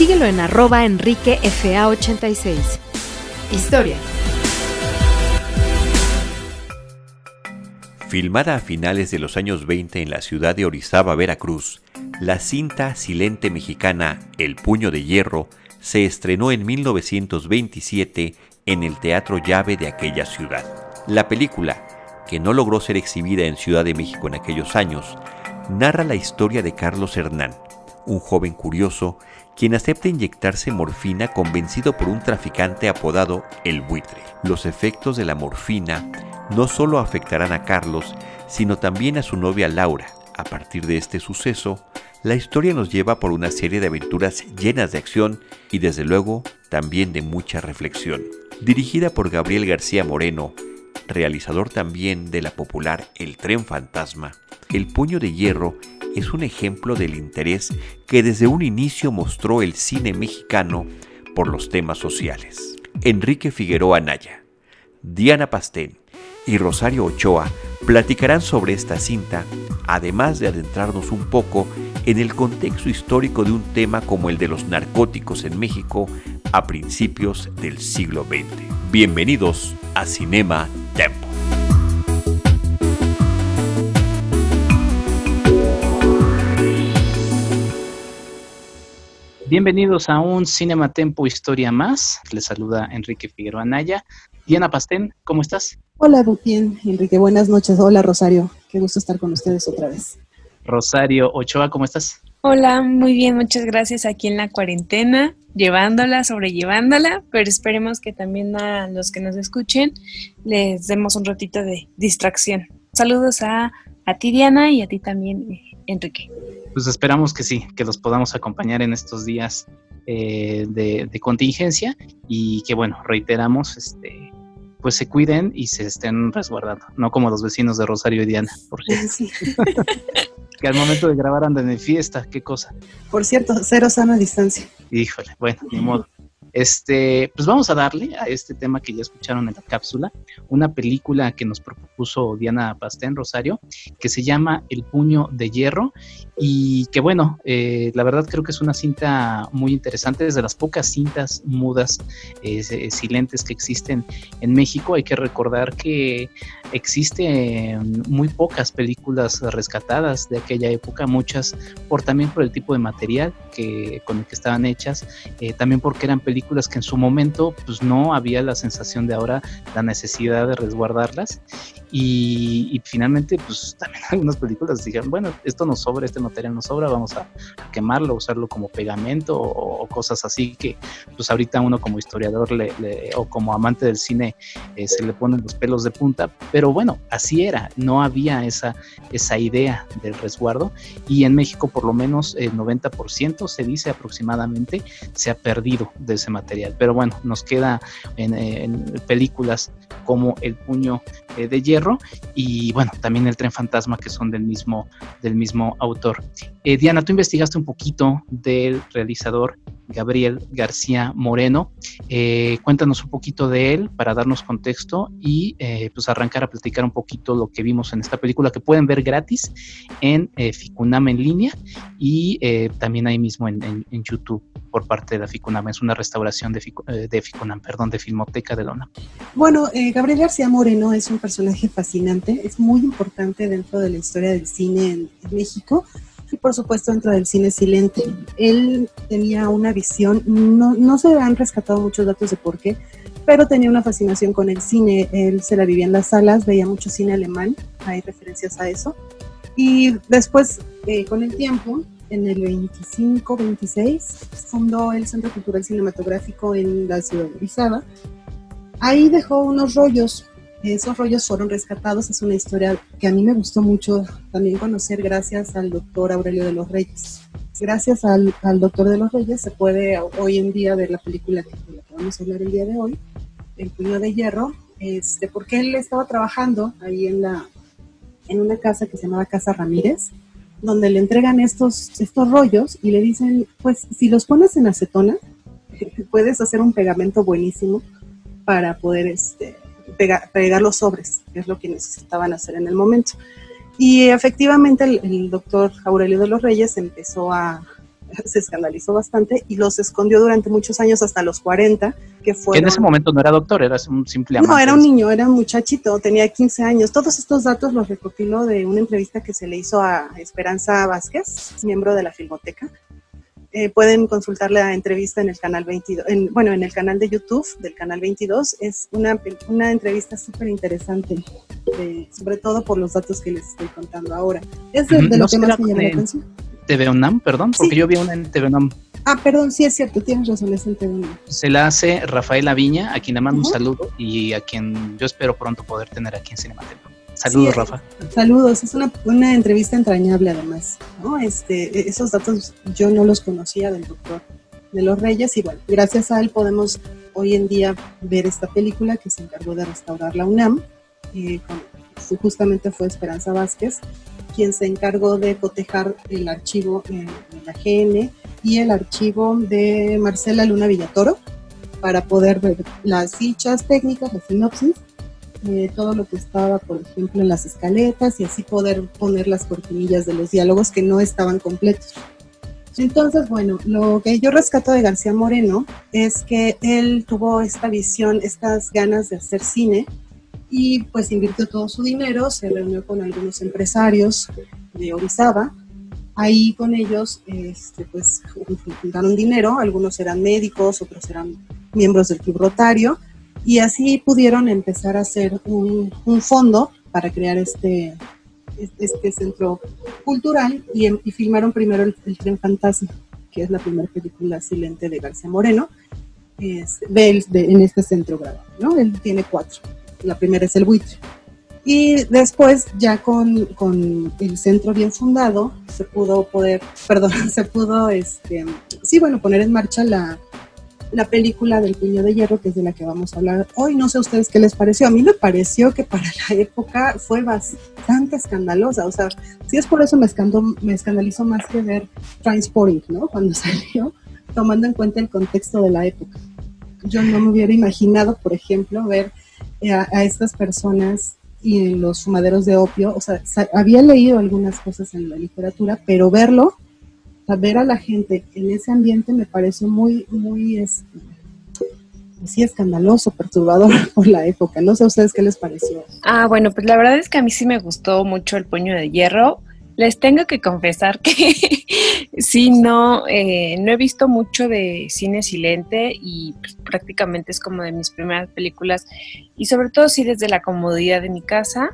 Síguelo en arroba enriquefa86. Historia. Filmada a finales de los años 20 en la ciudad de Orizaba, Veracruz, la cinta silente mexicana El puño de hierro se estrenó en 1927 en el Teatro Llave de aquella ciudad. La película, que no logró ser exhibida en Ciudad de México en aquellos años, narra la historia de Carlos Hernán, un joven curioso quien acepta inyectarse morfina convencido por un traficante apodado El Buitre. Los efectos de la morfina no solo afectarán a Carlos, sino también a su novia Laura. A partir de este suceso, la historia nos lleva por una serie de aventuras llenas de acción y desde luego también de mucha reflexión. Dirigida por Gabriel García Moreno, realizador también de la popular El tren fantasma, El puño de hierro es un ejemplo del interés que desde un inicio mostró el cine mexicano por los temas sociales. Enrique Figueroa Anaya, Diana Pastén y Rosario Ochoa platicarán sobre esta cinta, además de adentrarnos un poco en el contexto histórico de un tema como el de los narcóticos en México a principios del siglo XX. Bienvenidos a Cinema Tempo. Bienvenidos a un Cinema Tempo Historia Más. Les saluda Enrique Figueroa Anaya. Diana Pastén, ¿cómo estás? Hola, bien, Enrique. Buenas noches. Hola, Rosario. Qué gusto estar con ustedes otra vez. Rosario Ochoa, ¿cómo estás? Hola, muy bien, muchas gracias aquí en la cuarentena, llevándola, sobrellevándola, pero esperemos que también a los que nos escuchen les demos un ratito de distracción. Saludos a, a ti, Diana, y a ti también, Enrique. Pues esperamos que sí, que los podamos acompañar en estos días eh, de, de, contingencia y que, bueno, reiteramos, este, pues se cuiden y se estén resguardando, no como los vecinos de Rosario y Diana, por cierto. que al momento de grabar andan en fiesta, qué cosa. Por cierto, cero sana distancia. Híjole, bueno, ni modo. Este, pues vamos a darle a este tema que ya escucharon en la cápsula, una película que nos propuso Diana Pastén Rosario, que se llama El puño de hierro, y que bueno, eh, la verdad creo que es una cinta muy interesante, desde las pocas cintas mudas, eh, silentes que existen en México. Hay que recordar que existen muy pocas películas rescatadas de aquella época, muchas por también por el tipo de material que, con el que estaban hechas, eh, también porque eran películas que en su momento pues no había la sensación de ahora la necesidad de resguardarlas. Y, y finalmente pues también algunas películas dijeron, bueno, esto nos sobra, este material nos sobra, vamos a, a quemarlo, usarlo como pegamento o, o, cosas así que pues ahorita uno como historiador le, le, o como amante del cine eh, se le ponen los pelos de punta, pero bueno, así era, no había esa, esa idea del resguardo. Y en México por lo menos el 90% se dice aproximadamente se ha perdido de ese material, pero bueno, nos queda en, películas como El puño eh, de hierro y bueno, también El tren fantasma que son del mismo, del mismo autor. Eh, Diana, tú investigaste un poquito del realizador Gabriel García Moreno. Eh, cuéntanos un poquito de él para darnos contexto y pues arrancar a platicar un poquito lo que vimos en esta película que pueden ver gratis en eh, Ficunam en línea y también ahí mismo en, YouTube por parte de la Ficunam. Es una restauración de, Ficu eh, de perdón, de Filmoteca de Lona. Bueno, Gabriel García Moreno es un personaje fascinante, es muy importante dentro de la historia del cine en, México y por supuesto dentro del cine silente. Él tenía una visión, no, no se han rescatado muchos datos de por qué, pero tenía una fascinación con el cine. Él se la vivía en las salas, veía mucho cine alemán, hay referencias a eso. Y después, eh, con el tiempo, en el 25, 26, fundó el Centro Cultural Cinematográfico en la ciudad de Orizaba. Ahí dejó unos rollos esos rollos fueron rescatados, es una historia que a mí me gustó mucho también conocer gracias al doctor Aurelio de los Reyes. Gracias al, doctor de los Reyes se puede hoy en día ver la película que, vamos a hablar el día de hoy, El puño de hierro, este, porque él estaba trabajando ahí en, la, en una casa que se llamaba Casa Ramírez, donde le entregan estos, estos rollos y le dicen, pues si los pones en acetona, puedes hacer un pegamento buenísimo para poder este, pegar, los sobres, que es lo que necesitaban hacer en el momento. Y efectivamente el, doctor Aurelio de los Reyes empezó a, se escandalizó bastante y los escondió durante muchos años hasta los 40, que fue... En ese momento no era doctor, era un simple amante. No, era un niño, era un muchachito, tenía 15 años. Todos estos datos los recopiló de una entrevista que se le hizo a Esperanza Vázquez, miembro de la Filmoteca, eh, pueden consultar la entrevista en el canal 22, en, bueno, en el canal de YouTube del canal 22. Es una, una entrevista súper interesante, sobre todo por los datos que les estoy contando ahora. Es de, lo que más me llama la atención. TV UNAM, perdón, porque yo vi una en TV UNAM. Ah, perdón, sí es cierto, tienes razón, es en TV UNAM. Se la hace Rafael Aviña, a quien le mando un saludo y a quien yo espero pronto poder tener aquí en Cinemateca. Saludos, Rafa. Saludos, es una, una, entrevista entrañable además. ¿no? Este, esos datos yo no los conocía del doctor de los Reyes y bueno, gracias a él podemos hoy en día ver esta película que se encargó de restaurar la UNAM. y justamente fue Esperanza Vázquez quien se encargó de cotejar el archivo de la GN y el archivo de Marcela Luna Villatoro para poder ver las fichas técnicas, la sinopsis eh, todo lo que estaba, por ejemplo, en las escaletas y así poder poner las cortinillas de los diálogos que no estaban completos. Entonces, bueno, lo que yo rescato de García Moreno es que él tuvo esta visión, estas ganas de hacer cine y pues invirtió todo su dinero, se reunió con algunos empresarios de Orizaba, ahí con ellos este, pues juntaron dinero, algunos eran médicos, otros eran miembros del club rotario, y así pudieron empezar a hacer un, fondo para crear este, este centro cultural y, em, filmaron primero el, Tren Fantasma, que es la primera película silente de García Moreno, es, de, en este centro grabado, ¿no? Él tiene cuatro. La primera es el buitre. Y después, ya con, con, el centro bien fundado, se pudo poder, perdón, se pudo, este, sí, bueno, poner en marcha la, la película del puño de hierro, que es de la que vamos a hablar hoy. No sé a ustedes qué les pareció. A mí me pareció que para la época fue bastante escandalosa. O sea, sí es por eso me, me escandalizó más que ver Transporting, ¿no? Cuando salió, tomando en cuenta el contexto de la época. Yo no me hubiera imaginado, por ejemplo, ver a, a estas personas y los fumaderos de opio. O sea, había leído algunas cosas en la literatura, pero verlo ver a la gente en ese ambiente me pareció muy, muy, es, sí, escandaloso, perturbador por la época. No sé a ustedes qué les pareció. Ah, bueno, pues la verdad es que a mí sí me gustó mucho el puño de hierro. Les tengo que confesar que sí, no, eh, no he visto mucho de cine silente y pues, prácticamente es como de mis primeras películas. Y sobre todo sí desde la comodidad de mi casa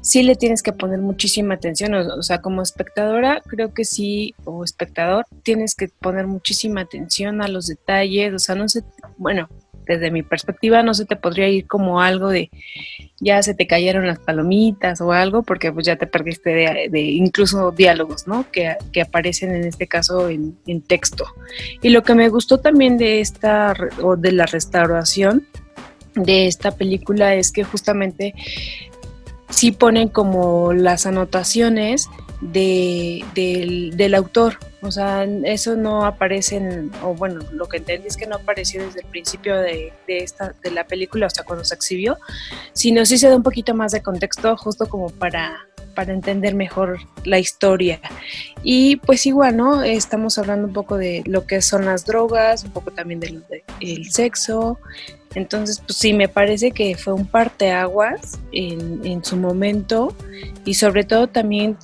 sí le tienes que poner muchísima atención, o, sea, como espectadora, creo que sí, o espectador, tienes que poner muchísima atención a los detalles, o sea, no sé, bueno, desde mi perspectiva no se te podría ir como algo de ya se te cayeron las palomitas o algo, porque pues ya te perdiste de, incluso diálogos, ¿no? Que, que, aparecen en este caso en, en texto. Y lo que me gustó también de esta, o de la restauración, de esta película es que justamente sí ponen como las anotaciones de, del, autor. O sea, eso no aparece o bueno, lo que entendí es que no apareció desde el principio de, de, esta, de la película hasta cuando se exhibió, sino sí se da un poquito más de contexto justo como para, para entender mejor la historia. Y pues igual, ¿no? Estamos hablando un poco de lo que son las drogas, un poco también del de, sexo, entonces, pues sí, me parece que fue un parteaguas en, en su momento y sobre todo también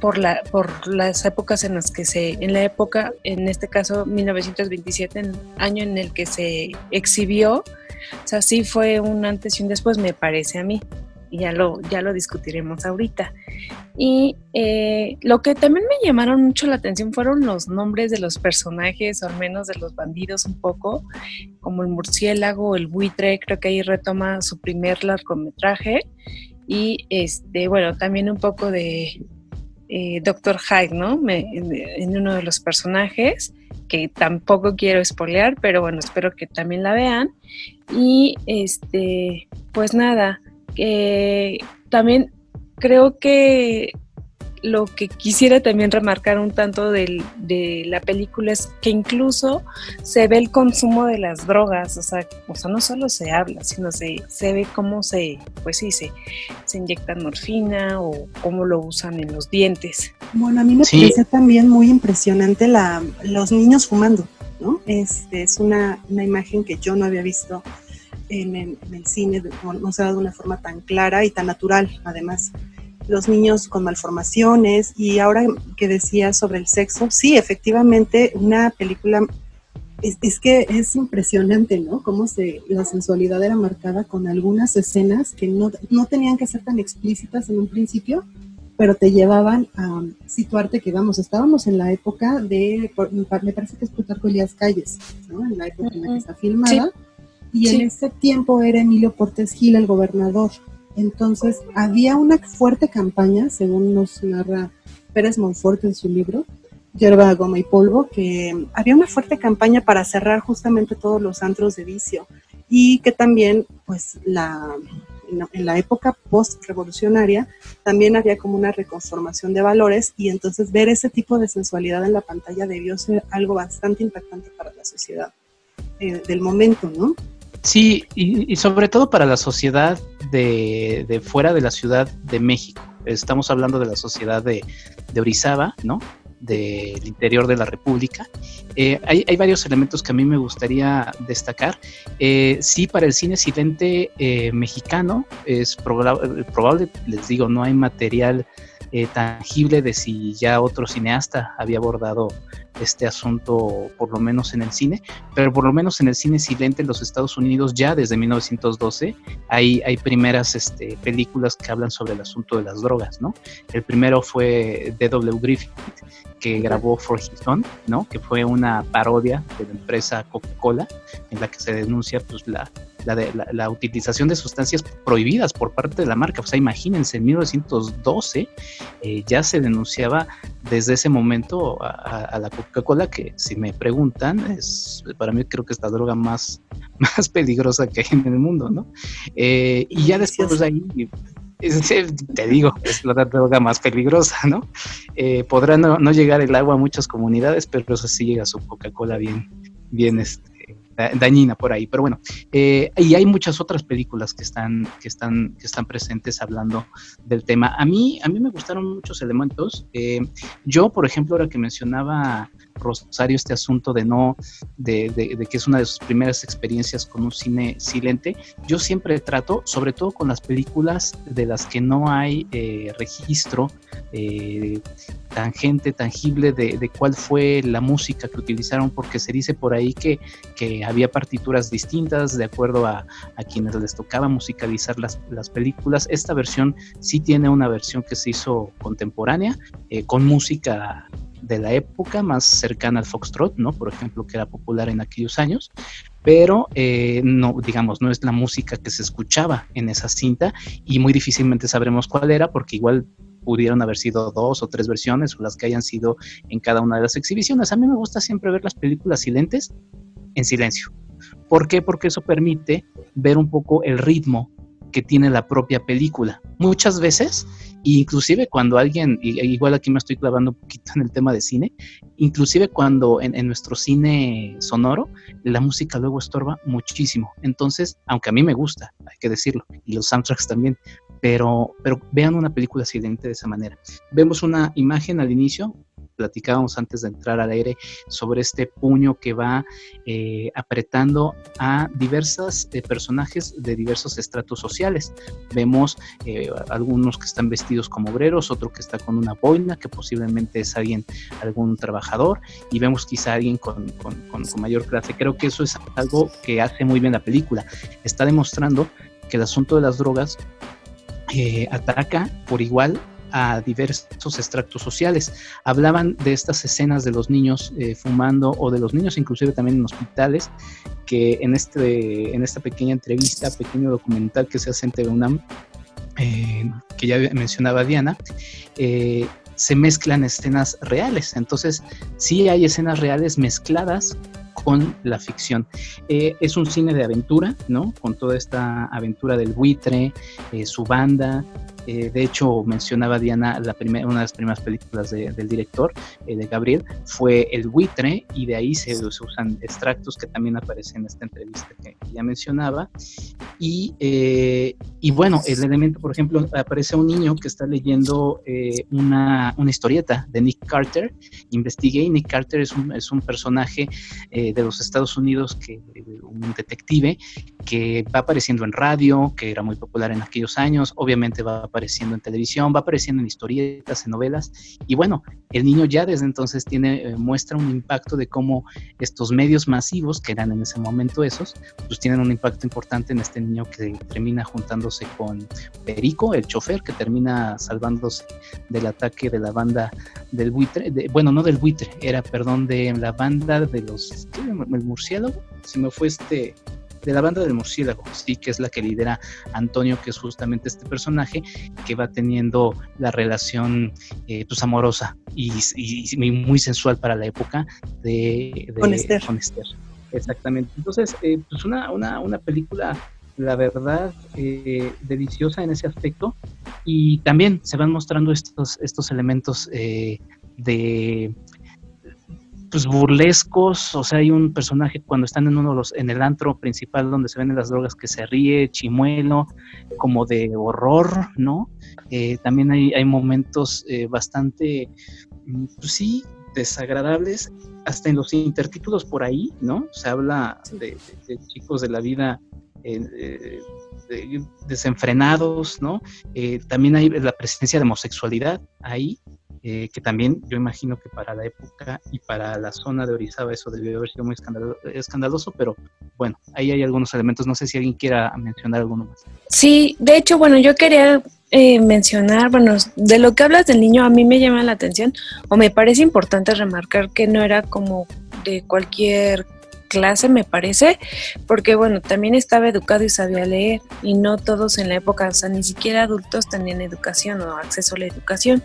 por la por las épocas en las que se en la época en este caso 1927 el año en el que se exhibió o sea sí fue un antes y un después me parece a mí y ya lo, ya lo discutiremos ahorita. Y eh, lo que también me llamaron mucho la atención fueron los nombres de los personajes, o al menos de los bandidos un poco, como el murciélago, el buitre, creo que ahí retoma su primer largometraje. Y este, bueno, también un poco de eh, Doctor Hyde, ¿no? en uno de los personajes, que tampoco quiero espolear, pero bueno, espero que también la vean. Y este, pues nada, también creo que lo que quisiera también remarcar un tanto de la película es que incluso se ve el consumo de las drogas, o sea, o sea no solo se habla, sino se, se ve cómo se, pues sí, se, se inyectan morfina o cómo lo usan en los dientes. Bueno, a mí me parece también muy impresionante la, los niños fumando, ¿no? Este, es una, una imagen que yo no había visto en el, cine no, se da de una forma tan clara y tan natural, además. Los niños con malformaciones y ahora que decía sobre el sexo, sí, efectivamente, una película es, que es impresionante, ¿no? Cómo se, la sensualidad era marcada con algunas escenas que no, no, tenían que ser tan explícitas en un principio, pero te llevaban a situarte que, vamos, estábamos en la época de, me parece que es Plutarco Elías Calles, ¿no? En la época en la que está filmada y en ese tiempo era Emilio Portes Gil el gobernador. Entonces había una fuerte campaña, según nos narra Pérez Monfort en su libro, Yerba, Goma y Polvo, que había una fuerte campaña para cerrar justamente todos los antros de vicio y que también, pues, la, en la época post-revolucionaria, también había como una reconformación de valores y entonces ver ese tipo de sensualidad en la pantalla debió ser algo bastante impactante para la sociedad eh, del momento, ¿no? Sí, y, sobre todo para la sociedad de, fuera de la Ciudad de México. Estamos hablando de la sociedad de, Orizaba, ¿no? Del interior de la República. Eh, hay, varios elementos que a mí me gustaría destacar. Eh, sí, para el cine silente eh, mexicano es probable, les digo, no hay material tangible de si ya otro cineasta había abordado este asunto, por lo menos en el cine, pero por lo menos en el cine silente en los Estados Unidos ya desde 1912 hay, hay primeras este, películas que hablan sobre el asunto de las drogas, ¿no? El primero fue D.W. Griffith, que grabó For His ¿no? Que fue una parodia de la empresa Coca-Cola en la que se denuncia pues la, la, utilización de sustancias prohibidas por parte de la marca. O sea, imagínense, en 1912 eh, ya se denunciaba desde ese momento a, la Coca-Cola, que si me preguntan, es para mí creo que es la droga más, más peligrosa que hay en el mundo, ¿no? Eh, y ya después de ahí te digo, es la droga más peligrosa, ¿no? Eh, podrá no, no, llegar el agua a muchas comunidades, pero eso sí llega a su Coca-Cola bien, bien, este, dañina por ahí. Pero bueno, eh, y hay muchas otras películas que están, que están, que están presentes hablando del tema. A mí, a mí me gustaron muchos elementos. Eh, yo, por ejemplo, ahora que mencionaba Rosario este asunto de no, de, que es una de sus primeras experiencias con un cine silente, yo siempre trato, sobre todo con las películas de las que no hay eh, registro eh, tangente, tangible de, de, cuál fue la música que utilizaron, porque se dice por ahí que, que había partituras distintas de acuerdo a, a quienes les tocaba musicalizar las, las, películas. Esta versión sí tiene una versión que se hizo contemporánea, eh, con música de la época, más cercana al foxtrot, ¿no? Por ejemplo, que era popular en aquellos años, pero eh, no, digamos, no es la música que se escuchaba en esa cinta y muy difícilmente sabremos cuál era porque igual pudieron haber sido dos o tres versiones o las que hayan sido en cada una de las exhibiciones. A mí me gusta siempre ver las películas silentes en silencio. ¿Por qué? Porque eso permite ver un poco el ritmo que tiene la propia película. Muchas veces, inclusive cuando alguien, igual aquí me estoy clavando un poquito en el tema de cine, inclusive cuando en, nuestro cine sonoro, la música luego estorba muchísimo. Entonces, aunque a mí me gusta, hay que decirlo, y los soundtracks también, pero, pero vean una película silente de esa manera. Vemos una imagen al inicio, platicábamos antes de entrar al aire sobre este puño que va eh, apretando a diversos eh, personajes de diversos estratos sociales. Vemos eh, algunos que están vestidos como obreros, otro que está con una boina, que posiblemente es alguien, algún trabajador, y vemos quizá alguien con, con, con mayor clase. Creo que eso es algo que hace muy bien la película. Está demostrando que el asunto de las drogas eh, ataca por igual a diversos extractos sociales. Hablaban de estas escenas de los niños eh, fumando o de los niños inclusive también en hospitales, que en, este, en esta pequeña entrevista, pequeño documental que se hace en UNAM, eh, que ya mencionaba Diana, se mezclan escenas reales. Entonces, sí hay escenas reales mezcladas con la ficción. Eh, es un cine de aventura, ¿no? Con toda esta aventura del buitre, eh, su banda, eh, de hecho, mencionaba Diana, una de las primeras películas del director, eh, de Gabriel, fue El buitre, y de ahí se, usan extractos que también aparecen en esta entrevista que, ya mencionaba. Y, eh, y, bueno, el elemento, por ejemplo, aparece un niño que está leyendo una, una, historieta de Nick Carter. Investigué Nick Carter es un, es un personaje de los Estados Unidos, que, un detective, que va apareciendo en radio, que era muy popular en aquellos años, obviamente va apareciendo en televisión, va apareciendo en historietas, en novelas, y bueno, el niño ya desde entonces tiene, eh, muestra un impacto de cómo estos medios masivos, que eran en ese momento esos, pues tienen un impacto importante en este niño que termina juntándose con Perico, el chofer, que termina salvándose del ataque de la banda del buitre, bueno, no del buitre, era, perdón, de la banda de los, ¿qué? el murciélago, si me fue este de la banda del murciélago, sí, que es la que lidera Antonio, que es justamente este personaje que va teniendo la relación eh, pues amorosa y, muy sensual para la época de, con, Esther. Exactamente. Entonces, eh, pues una, una, una película la verdad, eh, deliciosa en ese aspecto. Y también se van mostrando estos, estos elementos de, pues burlescos, o sea, hay un personaje cuando están en uno de los, en el antro principal donde se ven las drogas que se ríe, chimuelo, como de horror, ¿no? Eh, también hay, hay momentos eh, bastante, mm, pues sí, desagradables, hasta en los intertítulos por ahí, ¿no? Se habla de, chicos de la vida eh, desenfrenados, ¿no? también hay la presencia de homosexualidad ahí, eh, que también yo imagino que para la época y para la zona de Orizaba eso debió haber sido muy escandaloso, pero bueno, ahí hay algunos elementos, no sé si alguien quiera mencionar alguno más. Sí, de hecho, bueno, yo quería eh, mencionar, bueno, de lo que hablas del niño a mí me llama la atención o me parece importante remarcar que no era como de cualquier clase, me parece, porque bueno, también estaba educado y sabía leer y no todos en la época, o sea, ni siquiera adultos tenían educación o acceso a la educación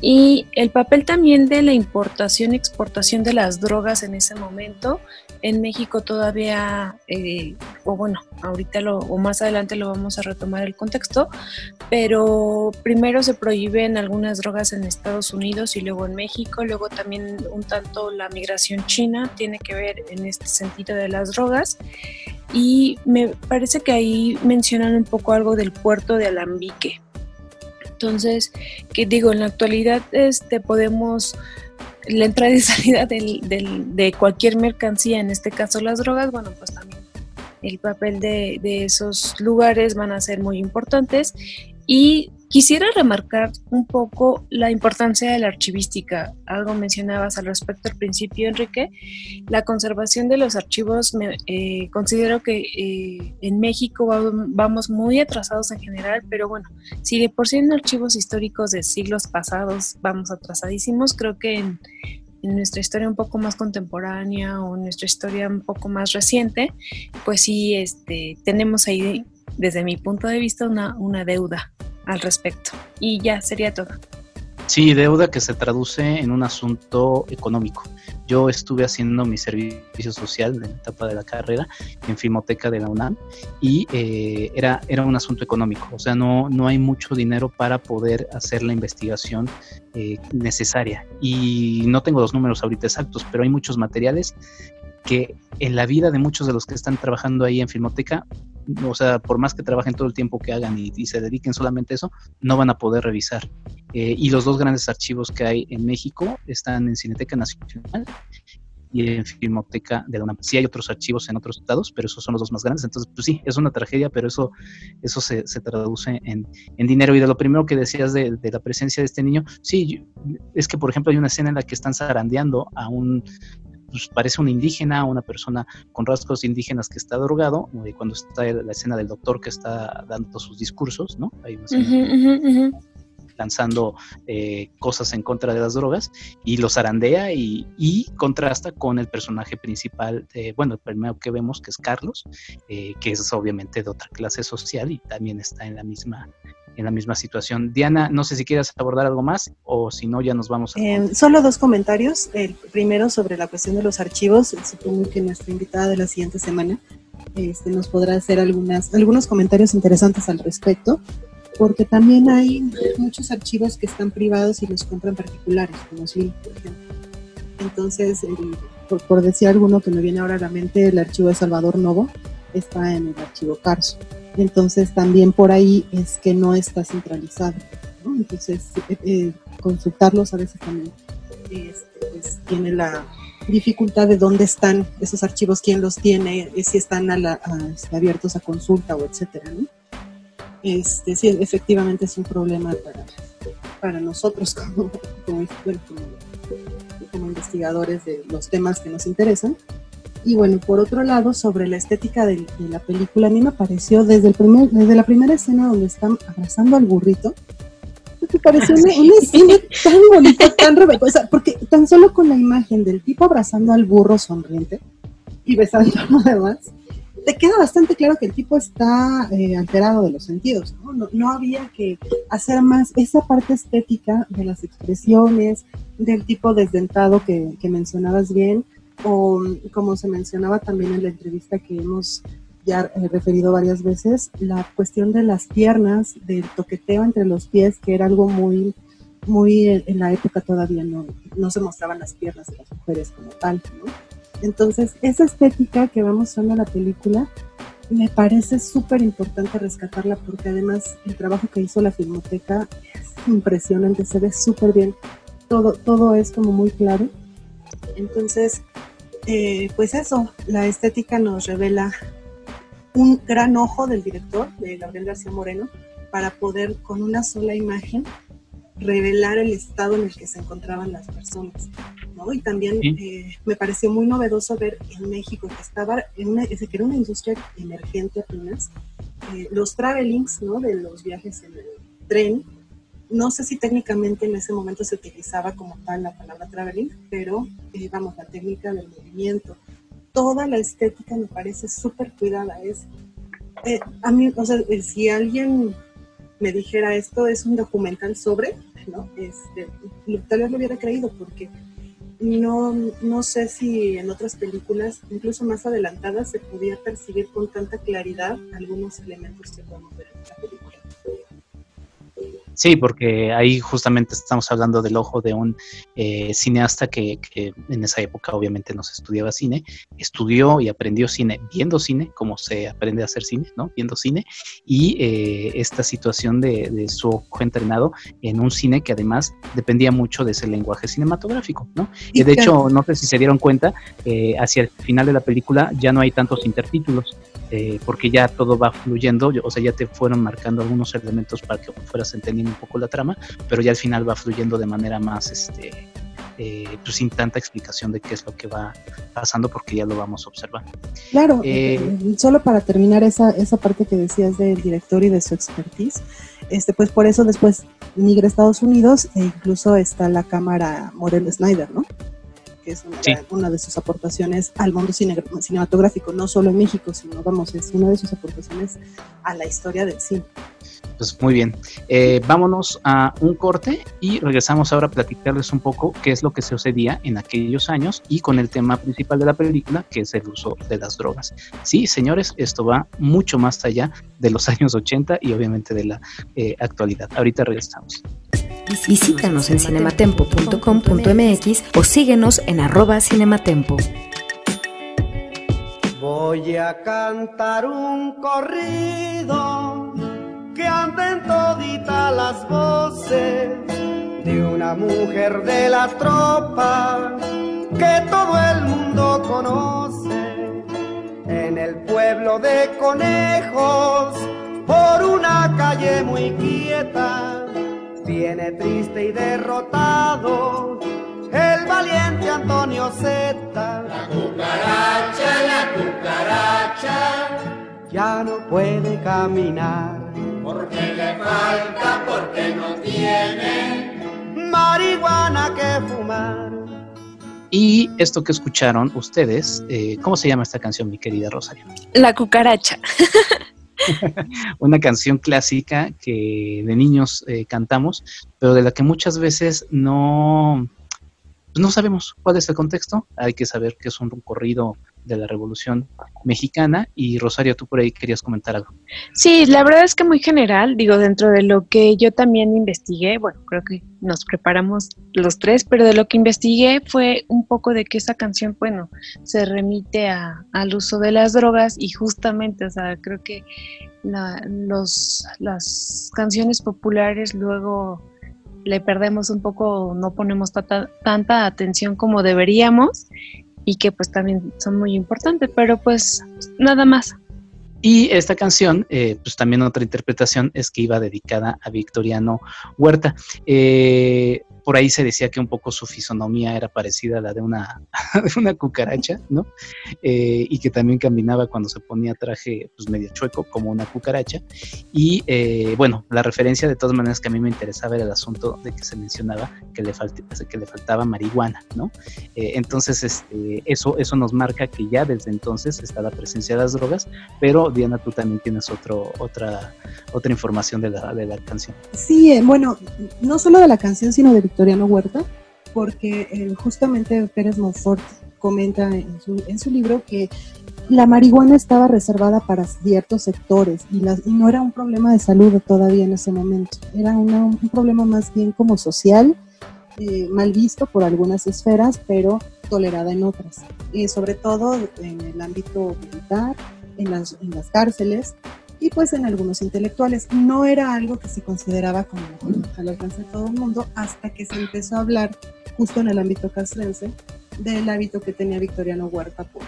y el papel también de la importación y exportación de las drogas en ese momento. En México todavía, eh, o bueno, ahorita lo, o más adelante lo vamos a retomar el contexto, pero primero se prohíben algunas drogas en Estados Unidos y luego en México, luego también un tanto la migración china tiene que ver en este sentido de las drogas. Y me parece que ahí mencionan un poco algo del puerto de Alambique entonces, que digo, en la actualidad este, podemos, la entrada y salida del, de cualquier mercancía, en este caso las drogas, bueno, pues también el papel de, de esos lugares van a ser muy importantes. Y Quisiera remarcar un poco la importancia de la archivística. Algo mencionabas al respecto al principio, Enrique. La conservación de los archivos, me, eh, considero que eh, en México vamos muy atrasados en general, pero bueno, si de por sí en archivos históricos de siglos pasados vamos atrasadísimos, creo que en, nuestra historia un poco más contemporánea o en nuestra historia un poco más reciente, pues sí, este, tenemos ahí, desde mi punto de vista, una, una deuda al respecto. Y ya sería todo. Sí, deuda que se traduce en un asunto económico. Yo estuve haciendo mi servicio social en la etapa de la carrera en Filmoteca de la UNAM y eh, era, era un asunto económico. O sea, no, no hay mucho dinero para poder hacer la investigación eh, necesaria. Y no tengo los números ahorita exactos, pero hay muchos materiales que en la vida de muchos de los que están trabajando ahí en Filmoteca o sea, por más que trabajen todo el tiempo que hagan y, se dediquen solamente a eso, no van a poder revisar. Eh, y los dos grandes archivos que hay en México están en Cineteca Nacional y en Filmoteca de la UNAM. Sí hay otros archivos en otros estados, pero esos son los dos más grandes. Entonces, pues sí, es una tragedia, pero eso, eso se, se traduce en, en, dinero. Y de lo primero que decías de, de, la presencia de este niño, sí, es que, por ejemplo, hay una escena en la que están zarandeando a un, pues parece un indígena, una persona con rasgos indígenas que está drogado, y cuando está la escena del doctor que está dando sus discursos, ¿no? Hay una escena lanzando eh, cosas en contra de las drogas y los zarandea y, contrasta con el personaje principal, bueno, el primero que vemos que es Carlos, eh, que es obviamente de otra clase social y también está en la misma en la misma situación. Diana, no sé si quieres abordar algo más o si no, ya nos vamos a... Eh, solo dos comentarios. El primero sobre la cuestión de los archivos. Supongo que nuestra invitada de la siguiente semana este, nos podrá hacer algunas, algunos comentarios interesantes al respecto porque también hay muchos archivos que están privados y los compran particulares, como si, por ejemplo. Entonces, por, decir alguno que me viene ahora a la mente, el archivo de Salvador Novo está en el archivo Carso. Entonces, también por ahí es que no está centralizado. Entonces, eh, eh, consultarlos a veces también este, pues, tiene la dificultad de dónde están esos archivos, quién los tiene, si están este, abiertos a consulta o etcétera. ¿no? este, sí, efectivamente es un problema para, para nosotros como, como, investigadores de los temas que nos interesan. Y bueno, por otro lado, sobre la estética de, la película, a mí me pareció desde, el primer, desde la primera escena donde están abrazando al burrito, me pareció una, escena tan bonita, tan rebeldosa, porque tan solo con la imagen del tipo abrazando al burro sonriente y besando a los demás, te queda bastante claro que el tipo está eh, alterado de los sentidos, ¿no? ¿no? había que hacer más esa parte estética de las expresiones, del tipo desdentado que, que mencionabas bien, o como se mencionaba también en la entrevista que hemos ya eh, referido varias veces, la cuestión de las piernas, del toqueteo entre los pies, que era algo muy, muy en la época todavía no, no se mostraban las piernas de las mujeres como tal, ¿no? Entonces, esa estética que vamos a la película me parece súper importante rescatarla porque además el trabajo que hizo la Filmoteca es impresionante, se ve súper bien, todo, todo es como muy claro. Entonces, eh, pues eso, la estética nos revela un gran ojo del director, de Gabriel García Moreno, para poder con una sola imagen revelar el estado en el que se encontraban las personas. Y también eh, me pareció muy novedoso ver en México que estaba en una, que era una industria emergente apenas, eh, los travelings, ¿no? De los viajes en el tren. No sé si técnicamente en ese momento se utilizaba como tal la palabra traveling, pero eh, vamos, la técnica del movimiento. Toda la estética me parece súper cuidada. Es, a mí, o sea, si alguien me dijera esto es un documental sobre, ¿no? Este, tal vez lo hubiera creído porque no, no sé si en otras películas, incluso más adelantadas, se podía percibir con tanta claridad algunos elementos que podemos ver en esta película. Sí, porque ahí justamente estamos hablando del ojo de un eh, cineasta que, en esa época obviamente no se estudiaba cine, estudió y aprendió cine viendo cine, como se aprende a hacer cine, ¿no? Viendo cine, y eh, esta situación de, su ojo entrenado en un cine que además dependía mucho de ese lenguaje cinematográfico, ¿no? Y de hecho, no sé si se dieron cuenta, eh, hacia el final de la película ya no hay tantos intertítulos, porque ya todo va fluyendo, o sea, ya te fueron marcando algunos elementos para que fueras entendiendo un poco la trama, pero ya al final va fluyendo de manera más, este, eh, pues sin tanta explicación de qué es lo que va pasando porque ya lo vamos a observar. Claro, eh, eh, solo para terminar esa, esa parte que decías del director y de su expertise, este, pues por eso después migra a Estados Unidos e incluso está la cámara Morel Snyder, ¿no? que es una, de sus aportaciones al mundo cinematográfico, no solo en México, sino, vamos, es una de sus aportaciones a la historia del cine. Pues muy bien, eh, vámonos a un corte y regresamos ahora a platicarles un poco qué es lo que sucedía en aquellos años y con el tema principal de la película, que es el uso de las drogas. Sí, señores, esto va mucho más allá de los años 80 y obviamente de la eh, actualidad. Ahorita regresamos. Visítanos en cinematempo.com.mx o síguenos en arroba cinematempo. Voy a cantar un corrido que anden toditas las voces de una mujer de la tropa que todo el mundo conoce en el pueblo de conejos por una calle muy quieta viene triste y derrotado el valiente Antonio Zeta. La cucaracha, la cucaracha, ya no puede caminar. Porque le falta, porque no tiene marihuana que fumar. Y esto que escucharon ustedes, eh, ¿cómo se llama esta canción, mi querida Rosario? La cucaracha. una canción clásica que de niños eh, cantamos, pero de la que muchas veces no, pues no sabemos cuál es el contexto. Hay que saber que es un corrido de la Revolución Mexicana. Y Rosario, tú por ahí querías comentar algo. Sí, la verdad es que muy general, digo, dentro de lo que yo también investigué, bueno, creo que nos preparamos los tres, pero de lo que investigué fue un poco de que esa canción, bueno, se remite a, al uso de las drogas y justamente, o sea, creo que los, las canciones populares luego le perdemos un poco, no ponemos tanta atención como deberíamos y que pues también son muy importantes, pero pues nada más. Y esta canción, eh, pues también otra interpretación es que iba dedicada a Victoriano Huerta. Eh, por ahí se decía que un poco su fisonomía era parecida a la de una, una cucaracha, ¿no? Eh, y que también caminaba cuando se ponía traje pues medio chueco como una cucaracha. Y eh, bueno, la referencia de todas maneras que a mí me interesaba era el asunto de que se mencionaba que le, que le faltaba marihuana, ¿no? Eh, entonces, este, eso, eso nos marca que ya desde entonces está la presencia de las drogas, pero Diana, tú también tienes otro, otra, otra información de la, de la canción. Sí, bueno, no solo de la canción, sino de Victoriano Huerta, porque eh, justamente Pérez Monfort comenta en su, libro que la marihuana estaba reservada para ciertos sectores y, no era un problema de salud todavía en ese momento, era un problema más bien como social, eh, mal visto por algunas esferas, pero tolerada en otras, y sobre todo en el ámbito militar, en las, en las cárceles, y pues en algunos intelectuales. No era algo que se consideraba como al alcance de todo el mundo hasta que se empezó a hablar justo en el ámbito castrense del hábito que tenía Victoriano Huerta por,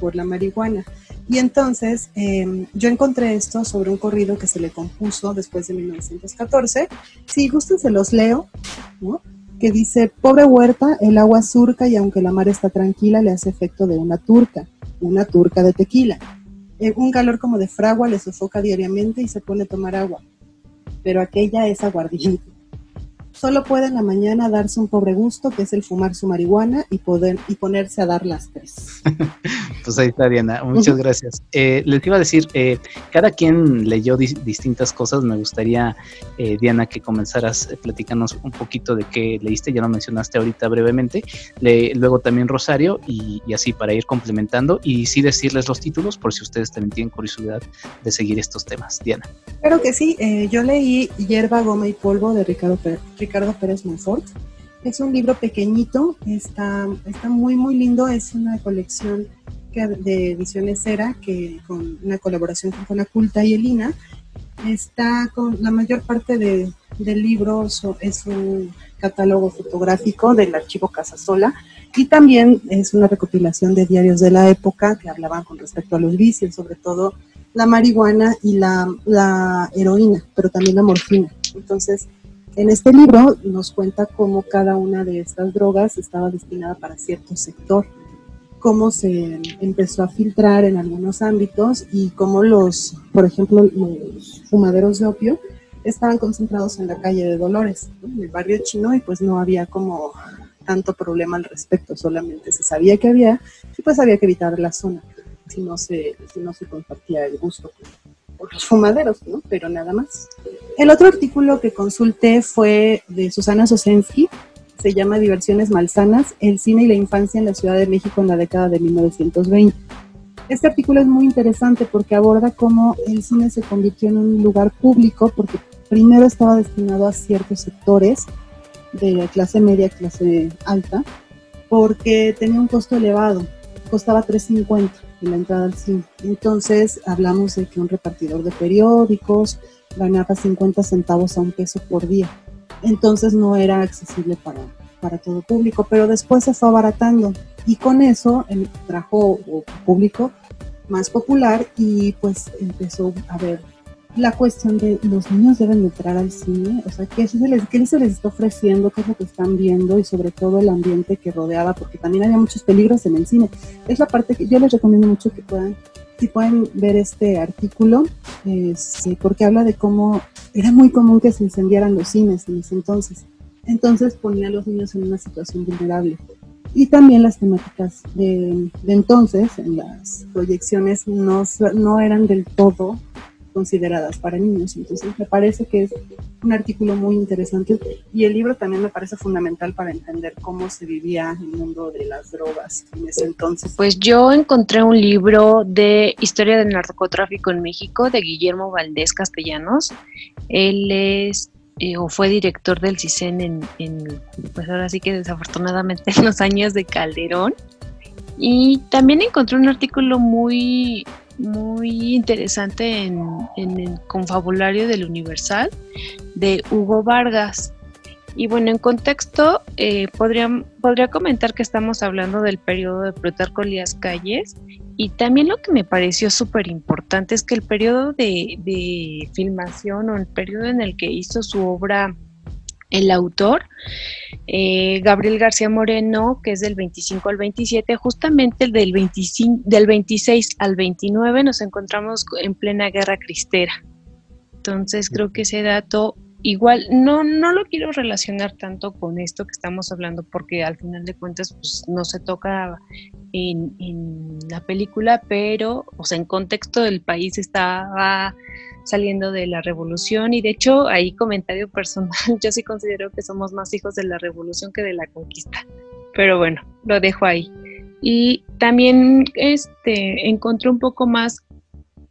por la marihuana. Y entonces em, yo encontré esto sobre un corrido que se le compuso después de 1914. Si gustan se los leo, que dice, pobre Huerta, el agua surca y aunque la mar está tranquila le hace efecto de una turca, una turca de tequila eh, un calor como de fragua le sofoca diariamente y se pone a tomar agua, pero aquella es aguardiente. Solo puede en la mañana darse un pobre gusto, que es el fumar su marihuana y, poder, y ponerse a dar las tres. pues ahí está, Diana. Muchas gracias. Eh, les iba a decir, eh, cada quien leyó distintas cosas. Me gustaría, eh, Diana, que comenzaras a platicarnos un poquito de qué leíste. Ya lo mencionaste ahorita brevemente. luego también Rosario y, y, así para ir complementando y sí decirles los títulos por si ustedes también tienen curiosidad de seguir estos temas. Diana. Claro que sí. yo leí Hierba, Goma y Polvo de Ricardo Pérez Ricardo Pérez Monfort. Es un libro pequeñito, está, está muy, muy lindo. Es una colección de ediciones Cera, que con una colaboración con la Culta y Elina. Está con la mayor parte de, del libro, es un catálogo fotográfico del archivo Casasola y también es una recopilación de diarios de la época que hablaban con respecto a los vicios, sobre todo la marihuana y la heroína, pero también la morfina. Entonces, en este libro nos cuenta cómo cada una de estas drogas estaba destinada para cierto sector, cómo se empezó a filtrar en algunos ámbitos y cómo los, por ejemplo, los fumaderos de opio estaban concentrados en la calle de Dolores, en el barrio chino, y pues no había como tanto problema al respecto, solamente se sabía que había y pues había que evitar la zona si no se, si no se compartía el gusto por los fumaderos. Pero nada más. El otro artículo que consulté fue de Susana Sosensky, se llama Diversiones Malsanas, el cine y la infancia en la Ciudad de México en la década de 1920. Este artículo es muy interesante porque aborda cómo el cine se convirtió en un lugar público, porque primero estaba destinado a ciertos sectores de clase media, clase alta, porque tenía un costo elevado costaba 3.50 en la entrada al cine. Entonces hablamos de que un repartidor de periódicos ganaba 50 centavos a un peso por día. Entonces no era accesible para, para todo público, pero después se fue abaratando y con eso trajo público más popular y pues empezó a ver la cuestión de los niños deben entrar al cine, o sea, ¿qué se, les, ¿qué se les está ofreciendo? ¿Qué es lo que están viendo? Y sobre todo el ambiente que rodeaba, porque también había muchos peligros en el cine. Es la parte que yo les recomiendo mucho que puedan, si pueden ver este artículo, este, porque habla de cómo era muy común que se incendiaran los cines en ese entonces. Entonces ponía a los niños en una situación vulnerable. Y también las temáticas de, de entonces, en las proyecciones, no, no eran del todo consideradas para niños. Entonces me parece que es un artículo muy interesante y el libro también me parece fundamental para entender cómo se vivía el mundo de las drogas en ese entonces. Pues yo encontré un libro de historia del narcotráfico en México de Guillermo Valdés Castellanos. Él es eh, o fue director del CISEN en, en, pues ahora sí que desafortunadamente en los años de Calderón. Y también encontré un artículo muy muy interesante en, el confabulario del Universal de Hugo Vargas. Y bueno, en contexto, eh, podría, podría comentar que estamos hablando del periodo de Plutarco Elías Calles y también lo que me pareció súper importante es que el periodo de, de filmación o el periodo en el que hizo su obra el autor, eh, Gabriel García Moreno, que es del 25 al 27, justamente el del, 25, del 26 al 29 nos encontramos en plena guerra cristera. Entonces creo que ese dato igual no, no lo quiero relacionar tanto con esto que estamos hablando porque al final de cuentas pues, no se toca en, la película, pero o sea, en contexto del país estaba saliendo de la revolución y de hecho ahí comentario personal, yo sí considero que somos más hijos de la revolución que de la conquista, pero bueno, lo dejo ahí. Y también este, encontré un poco más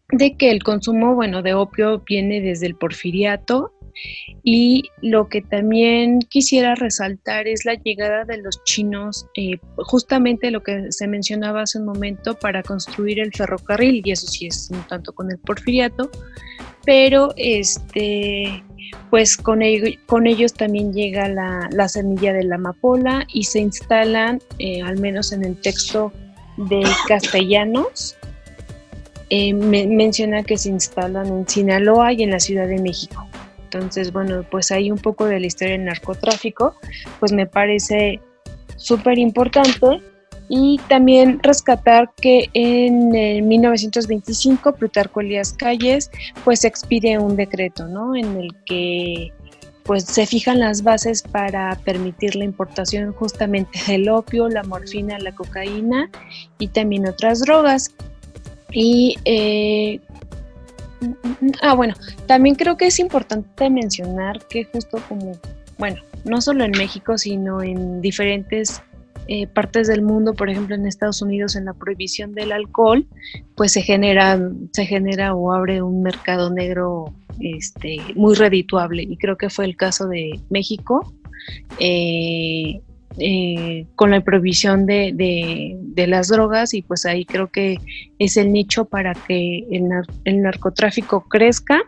de que el consumo, bueno, de opio viene desde el porfiriato y lo que también quisiera resaltar es la llegada de los chinos, eh, justamente lo que se mencionaba hace un momento, para construir el ferrocarril, y eso sí es un tanto con el porfiriato, pero este, pues con, ellos también llega la, semilla de la amapola y se instalan, eh, al menos en el texto de Castellanos, eh, menciona que se instalan en Sinaloa y en la Ciudad de México. Entonces, bueno, pues hay un poco de la historia del narcotráfico, pues me parece súper importante. Y también rescatar que en el 1925 Plutarco Elías Calles pues expide un decreto, ¿no? En el que pues se fijan las bases para permitir la importación justamente del opio, la morfina, la cocaína y también otras drogas. Y eh, Ah, bueno, también creo que es importante mencionar que justo como, bueno, no solo en México, sino en diferentes eh, partes del mundo, por ejemplo en Estados Unidos, en la prohibición del alcohol, pues se genera, se genera o abre un mercado negro este, muy redituable. Y creo que fue el caso de México. Eh, eh, con la prohibición de, de, las drogas y pues ahí creo que es el nicho para que el, el narcotráfico crezca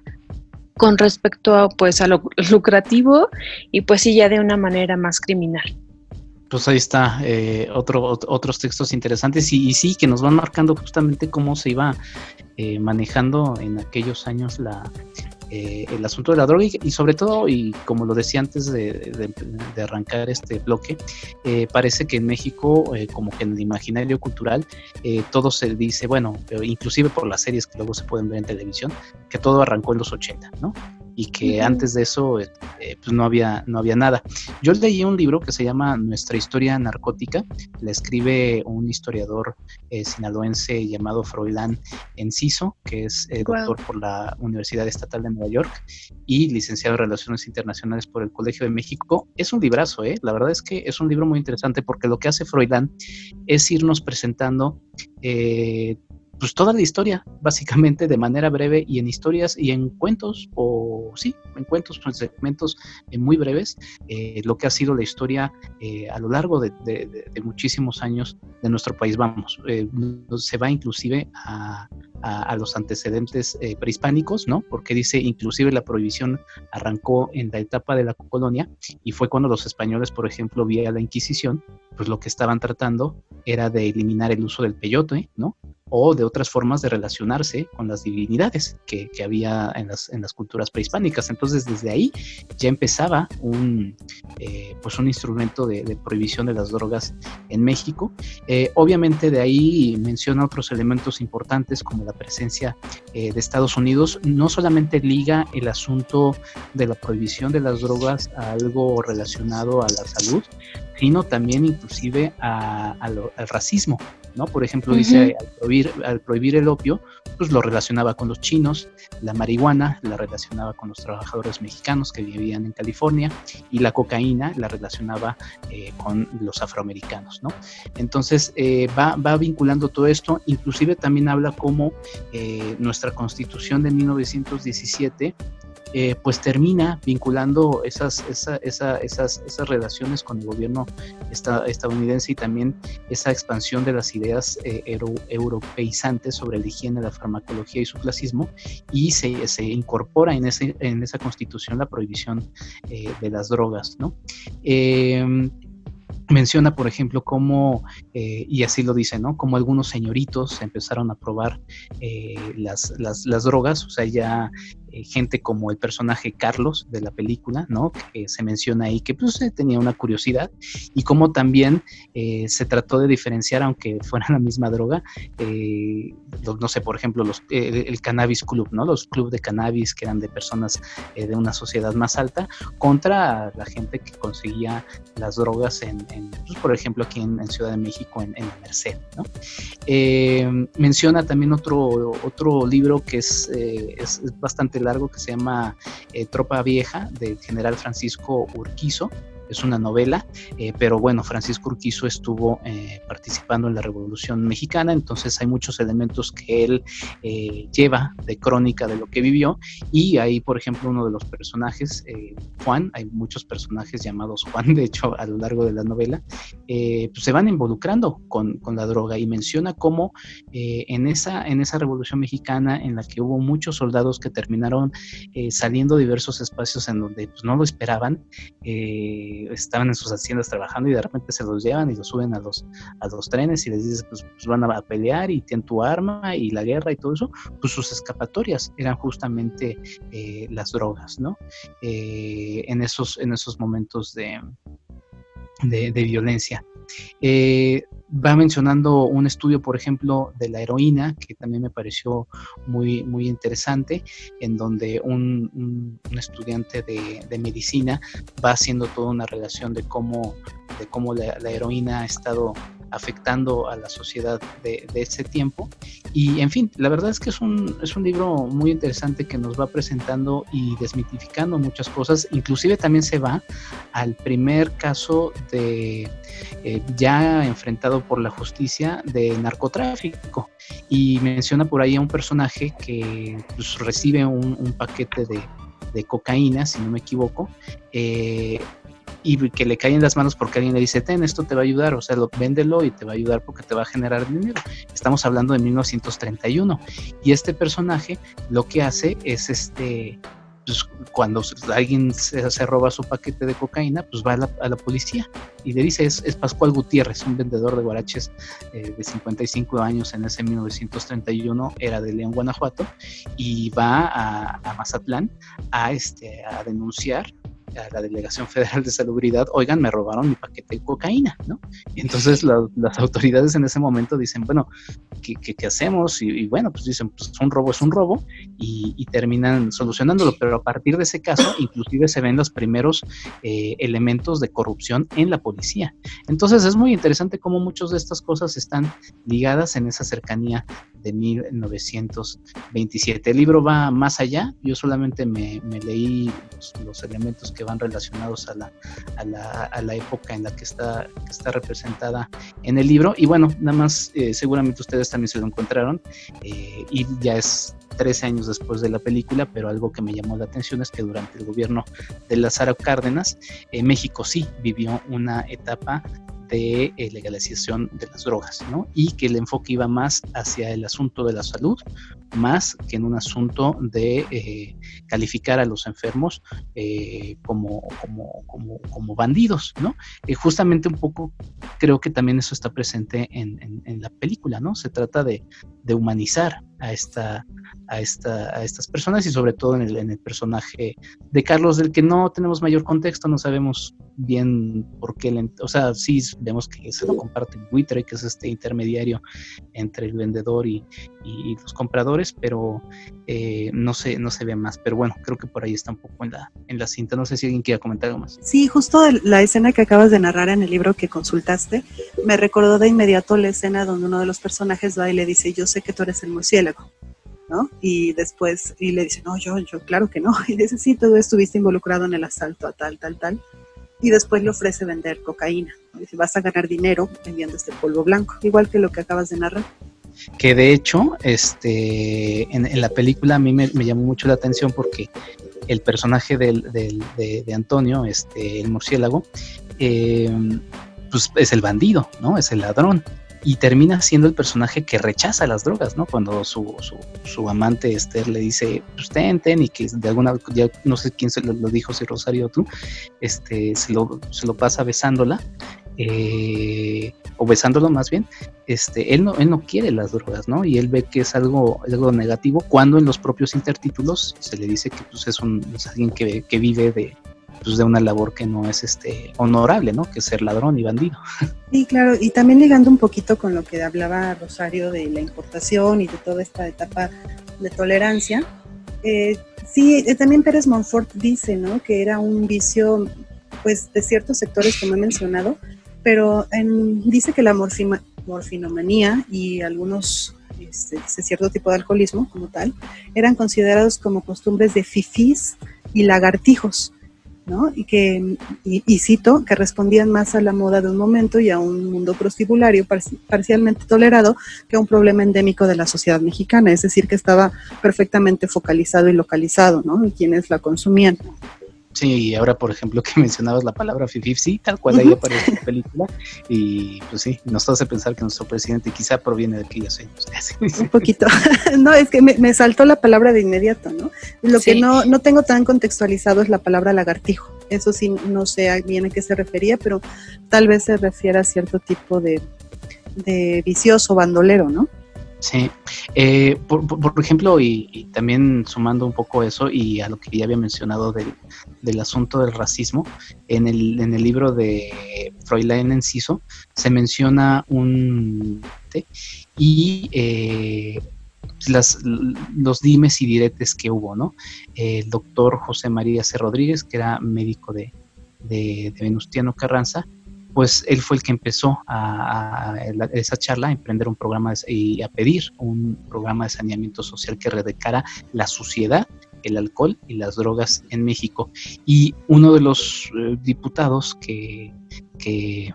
con respecto a pues a lo lucrativo y pues sí ya de una manera más criminal. Pues ahí está eh, otro, otros textos interesantes y, sí que nos van marcando justamente cómo se iba eh, manejando en aquellos años la, eh, el asunto de la droga y, sobre todo, y como lo decía antes de, arrancar este bloque, eh, parece que en México, eh, como que en el imaginario cultural, todo se dice, bueno, inclusive por las series que luego se pueden ver en televisión, que todo arrancó en los 80, ¿no? Y que antes de eso eh, eh, pues no había, no había nada. Yo leí un libro que se llama Nuestra historia narcótica, la escribe un historiador eh, sinaloense llamado Froilán Enciso, que es doctor por la Universidad Estatal de Nueva York y licenciado en Relaciones Internacionales por el Colegio de México. Es un librazo, ¿eh? la verdad es que es un libro muy interesante porque lo que hace Froilán es irnos presentando pues toda la historia, básicamente de manera breve y en historias y en cuentos o sí, en cuentos, en segmentos eh, muy breves, lo que ha sido la historia a lo largo de, muchísimos años de nuestro país. Vamos, se va inclusive a, a, los antecedentes prehispánicos, ¿no? Porque dice, inclusive la prohibición arrancó en la etapa de la colonia y fue cuando los españoles, por ejemplo, vía la Inquisición, pues lo que estaban tratando era de eliminar el uso del peyote, ¿no? o de otras formas de relacionarse con las divinidades que, había en las, en las, culturas prehispánicas. Entonces, desde ahí ya empezaba un, eh, pues un instrumento de, prohibición de las drogas en México. Eh, obviamente, de ahí menciona otros elementos importantes como la presencia eh, de Estados Unidos. No solamente liga el asunto de la prohibición de las drogas a algo relacionado a la salud, sino también inclusive al racismo. ¿no? Por ejemplo, dice al prohibir, al prohibir el opio, pues lo relacionaba con los chinos, la marihuana la relacionaba con los trabajadores mexicanos que vivían en California y la cocaína la relacionaba eh, con los afroamericanos, ¿no? Entonces eh, va, va, vinculando todo esto, inclusive también habla como eh, nuestra constitución de 1917 eh, pues termina vinculando esas, esas, esas, relaciones con el gobierno estadounidense y también esa expansión de las ideas eh, europeizantes sobre la higiene, la farmacología y su clasismo, y se, se incorpora en, ese, en esa constitución la prohibición eh, de las drogas. ¿no? Em, menciona, por ejemplo, cómo, eh, y así lo dice, ¿no? Como algunos señoritos empezaron a probar las, las, las, drogas, o sea, ya gente como el personaje Carlos de la película, ¿no? Que se menciona ahí que pues tenía una curiosidad y cómo también se trató de diferenciar, aunque fuera la misma droga, no sé, por ejemplo, los, el Cannabis Club, ¿no? Los clubes de cannabis que eran de personas de una sociedad más alta contra la gente que conseguía las drogas en pues, por ejemplo, aquí en, Ciudad de México, en, en Merced. Eh, menciona también otro, otro libro que es, eh, es, bastante largo, que se llama eh, Tropa Vieja, del general Francisco Urquizo es una novela, eh, pero bueno, Francisco Urquizo estuvo eh, participando en la Revolución Mexicana, entonces hay muchos elementos que él eh, lleva de crónica de lo que vivió y ahí, por ejemplo, uno de los personajes, Juan, hay muchos personajes llamados Juan, de hecho, a lo largo de la novela, pues se van involucrando con, con, la droga y menciona cómo en, esa, en esa Revolución Mexicana en la que hubo muchos soldados que terminaron saliendo de diversos espacios en donde pues, no lo esperaban, eh, estaban en sus haciendas trabajando y de repente se los llevan y los suben a los, a los trenes y les dices, pues, pues van a pelear y tienen tu arma y la guerra y todo eso, pues sus escapatorias eran justamente eh, las drogas, ¿no? Eh, en, esos, en esos momentos de, de, violencia. Eh, va mencionando un estudio, por ejemplo, de la heroína, que también me pareció muy, muy interesante, en donde un, estudiante de, medicina va haciendo toda una relación de cómo, de cómo la heroína ha estado afectando a la sociedad de, ese tiempo. Y en fin, la verdad es que es un, es un libro muy interesante que nos va presentando y desmitificando muchas cosas. Inclusive también se va al primer caso de eh, ya enfrentado por la justicia de narcotráfico. Y menciona por ahí a un personaje que pues, recibe un, paquete de, de cocaína, si no me equivoco, eh, y que le caen las manos porque alguien le dice, ten, esto te va a ayudar, o sea, lo, véndelo y te va a ayudar porque te va a generar dinero. Estamos hablando de 1931. Y este personaje lo que hace es este, pues, cuando alguien se, roba su paquete de cocaína, pues va a la, policía y le dice, es, Pascual Gutiérrez, un vendedor de guaraches eh, de 55 años en ese 1931, era de León, Guanajuato, y va a, a Mazatlán a, este, a denunciar a la Delegación Federal de Salubridad, oigan, me robaron mi paquete de cocaína, ¿no? Y entonces las autoridades en ese momento dicen, bueno, ¿qué, hacemos? Y, bueno, pues dicen, pues un robo es un robo y, terminan solucionándolo, pero a partir de ese caso, inclusive se ven los primeros eh, elementos de corrupción en la policía. Entonces es muy interesante cómo muchas de estas cosas están ligadas en esa cercanía de 1927. El libro va más allá, yo solamente me, leí los, elementos que van relacionados a la, a la, a la época en la que está, está representada en el libro y bueno, nada más eh, seguramente ustedes también se lo encontraron eh, y ya es 13 años después de la película, pero algo que me llamó la atención es que durante el gobierno de Lázaro Cárdenas, eh, México sí vivió una etapa de legalización de las drogas, ¿no? Y que el enfoque iba más hacia el asunto de la salud, más que en un asunto de eh, calificar a los enfermos eh, como, como, como, bandidos, ¿no? justamente un poco creo que también eso está presente en, la película, ¿no? Se trata de, humanizar a, esta, a, esta, a estas personas y sobre todo en el, en el personaje de Carlos, del que no tenemos mayor contexto, no sabemos bien por qué, o sea, sí vemos que se lo comparte Twitter, que es este intermediario entre el vendedor y, y los compradores, pero eh, no, se, no se ve más. Pero bueno, creo que por ahí está un poco en la, en la cinta. No sé si alguien quiere comentar algo más. Sí, justo la escena que acabas de narrar en el libro que consultaste, me recordó de inmediato la escena donde uno de los personajes va y le dice, yo sé que tú eres el murciélago. ¿no? Y después, y le dice, no, yo, yo, claro que no. Y dice, sí, tú estuviste involucrado en el asalto a tal, tal, tal. Y después le ofrece vender cocaína. Dice, vas a ganar dinero vendiendo este polvo blanco, igual que lo que acabas de narrar que de hecho este en, la película a mí me, llamó mucho la atención porque el personaje del, de, Antonio, este, el murciélago, eh, pues es el bandido, ¿no? Es el ladrón. Y termina siendo el personaje que rechaza las drogas, ¿no? Cuando su, su, amante Esther le dice, pues ten, ten, y que de alguna, ya no sé quién se lo, dijo, si Rosario o tú, este, se lo, se lo pasa besándola eh, o besándolo más bien, este, él no, él no quiere las drogas, ¿no? Y él ve que es algo, algo negativo cuando en los propios intertítulos se le dice que pues, es, un, alguien que, que vive de, pues, de una labor que no es este honorable, ¿no? Que es ser ladrón y bandido. Sí, claro, y también ligando un poquito con lo que hablaba Rosario de la importación y de toda esta etapa de tolerancia. Eh, sí, eh, también Pérez Monfort dice, ¿no? Que era un vicio, pues, de ciertos sectores, como he mencionado, pero dice que la morfinomanía y algunos este, cierto tipo de alcoholismo como tal eran considerados como costumbres de fifís y lagartijos, ¿no? Y que, y, cito, que respondían más a la moda de un momento y a un mundo prostibulario parcialmente tolerado que a un problema endémico de la sociedad mexicana, es decir, que estaba perfectamente focalizado y localizado, ¿no? En quienes la consumían. Sí, y ahora, por ejemplo, que mencionabas la palabra sí, tal cual ahí aparece en la película, y pues sí, nos hace pensar que nuestro presidente quizá proviene de aquellos años. Un poquito. no, es que me, saltó la palabra de inmediato, ¿no? Lo que no, no tengo tan contextualizado es la palabra lagartijo. Eso sí, no sé bien a qué se refería, pero tal vez se refiere a cierto tipo de, de vicioso bandolero, ¿no? Sí, eh, por, por, ejemplo, y, también sumando un poco eso y a lo que ya había mencionado del, del asunto del racismo, en el, en el libro de Fräulein Enciso se menciona un... y eh, las, los dimes y diretes que hubo, ¿no? El doctor José María C. Rodríguez, que era médico de, de, de Venustiano Carranza, pues él fue el que empezó a, esa charla a emprender un programa y a pedir un programa de saneamiento social que redecara la suciedad, el alcohol y las drogas en México. Y uno de los eh, diputados que, que,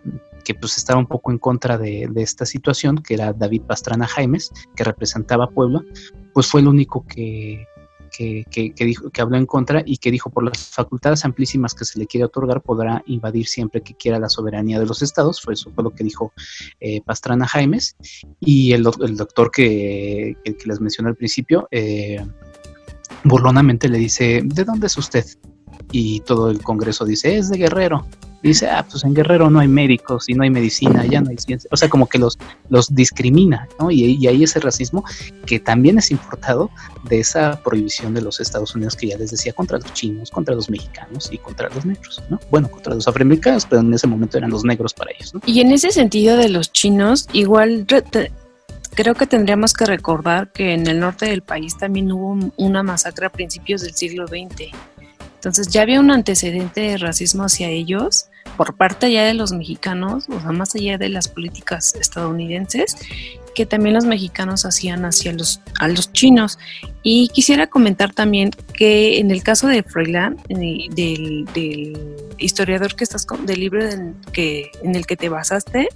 pues estaba un poco en contra de, de, esta situación, que era David Pastrana Jaimes, que representaba a Puebla, pues fue el único que, que, dijo, que habló en contra y que dijo por las facultades amplísimas que se le quiere otorgar podrá invadir siempre que quiera la soberanía de los estados, fue eso fue lo que dijo eh, Pastrana Jaimes y el, el doctor que, les mencioné al principio eh, burlonamente le dice, ¿de dónde es usted? Y todo el Congreso dice, es de Guerrero dice, ah, pues en Guerrero no hay médicos y no hay medicina, ya no hay ciencia. O sea, como que los, los discrimina, ¿no? Y, y hay ese racismo que también es importado de esa prohibición de los Estados Unidos que ya les decía contra los chinos, contra los mexicanos y contra los negros, ¿no? Bueno, contra los afroamericanos, pero en ese momento eran los negros para ellos, ¿no? Y en ese sentido de los chinos, igual creo que tendríamos que recordar que en el norte del país también hubo una masacre a principios del siglo XX. Entonces ya había un antecedente de racismo hacia ellos por parte ya de los mexicanos, o sea, más allá de las políticas estadounidenses, que también los mexicanos hacían hacia los, a los chinos. Y quisiera comentar también que en el caso de Freiland, eh, del, historiador que estás con, del libro que, en el que te basaste,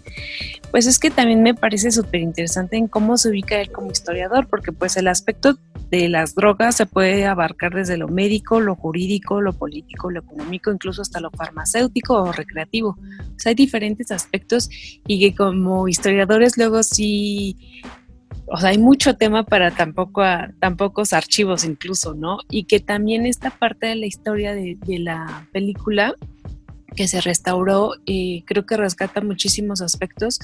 pues es que también me parece súper interesante en cómo se ubica él como historiador, porque pues el aspecto de las drogas se puede abarcar desde lo médico, lo jurídico, lo político, lo económico, incluso hasta lo farmacéutico o recreativo. O sea, hay diferentes aspectos y que como historiadores luego sí o sea, hay mucho tema para tan pocos archivos incluso, ¿no? Y que también esta parte de la historia de, la película que se restauró, eh, creo que rescata muchísimos aspectos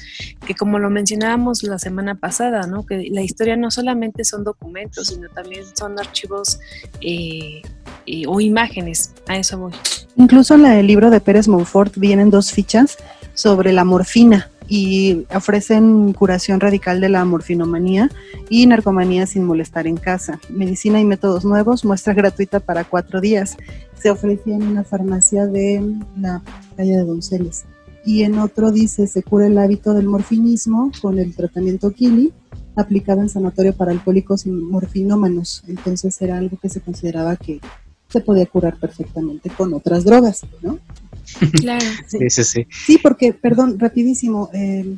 que como lo mencionábamos la semana pasada, ¿no? Que la historia no solamente son documentos, sino también son archivos eh, eh, o imágenes, a eso voy. Incluso en el libro de Pérez Monfort vienen dos fichas sobre la morfina, y ofrecen curación radical de la morfinomanía y narcomanía sin molestar en casa. Medicina y métodos nuevos, muestra gratuita para cuatro días. Se ofrecía en una farmacia de la calle de Donceles. Y en otro dice, se cura el hábito del morfinismo con el tratamiento Kili, aplicado en sanatorio para alcohólicos y morfinómanos. Entonces era algo que se consideraba que se podía curar perfectamente con otras drogas, ¿no? Claro. sí, sí, sí. Sí, porque, perdón, rapidísimo, eh,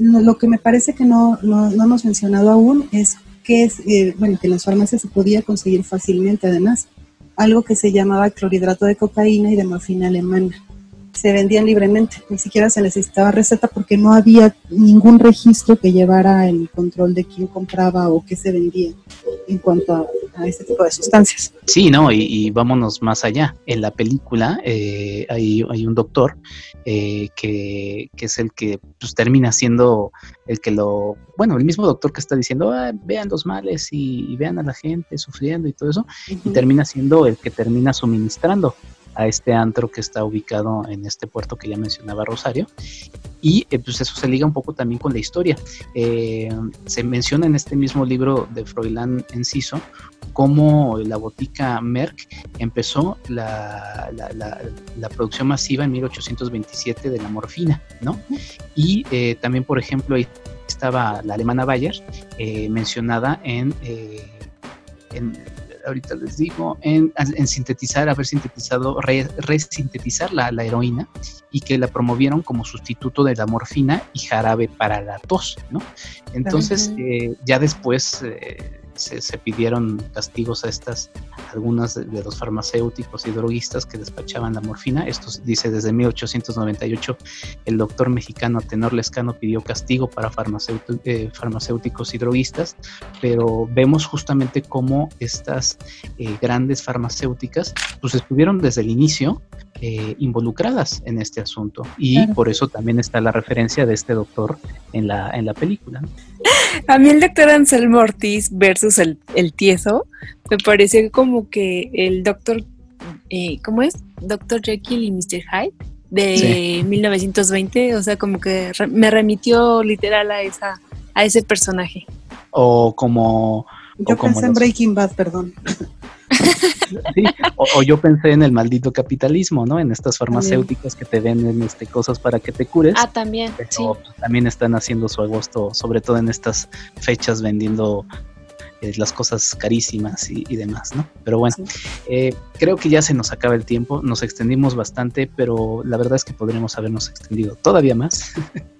lo que me parece que no, no, hemos mencionado aún es que es, eh, bueno, que en las farmacias se podía conseguir fácilmente, además, algo que se llamaba clorhidrato de cocaína y de morfina alemana se vendían libremente, ni siquiera se necesitaba receta porque no había ningún registro que llevara el control de quién compraba o qué se vendía en cuanto a, este tipo de sustancias. Sí, no, y, vámonos más allá. En la película eh, hay, un doctor eh, que, es el que pues, termina siendo el que lo, bueno, el mismo doctor que está diciendo, ah, vean los males y, vean a la gente sufriendo y todo eso, y termina siendo el que termina suministrando a este antro que está ubicado en este puerto que ya mencionaba Rosario. Y eh, pues eso se liga un poco también con la historia. Eh, se menciona en este mismo libro de Froilán Enciso cómo la botica Merck empezó la, la, producción masiva en 1827 de la morfina, ¿no? Y eh, también, por ejemplo, ahí estaba la alemana Bayer mencionada en, en ahorita les digo, en, sintetizar, haber sintetizado, resintetizar la, la, heroína y que la promovieron como sustituto de la morfina y jarabe para la tos, ¿no? Entonces, eh, ya después... Eh, se, pidieron castigos a estas, algunas de, los farmacéuticos y droguistas que despachaban la morfina. Esto dice desde 1898 el doctor mexicano Tenor Lescano pidió castigo para eh, farmacéuticos y droguistas, pero vemos justamente cómo estas eh, grandes farmacéuticas pues estuvieron desde el inicio eh, involucradas en este asunto y por eso también está la referencia de este doctor en la, en la película. A mí el doctor Ansel Mortis versus el, el tieso me parece como que el doctor, eh, ¿cómo es? Doctor Jekyll y Mr. Hyde de 1920, o sea, como que me remitió literal a esa a ese personaje. O como... Yo pensé en Breaking Bad, perdón. O, yo pensé en el maldito capitalismo, ¿no? En estas farmacéuticas que te venden este, cosas para que te cures. Ah, también. Pero también están haciendo su agosto, sobre todo en estas fechas, vendiendo eh, las cosas carísimas y, demás, ¿no? Pero bueno, eh, creo que ya se nos acaba el tiempo, nos extendimos bastante, pero la verdad es que podríamos habernos extendido todavía más.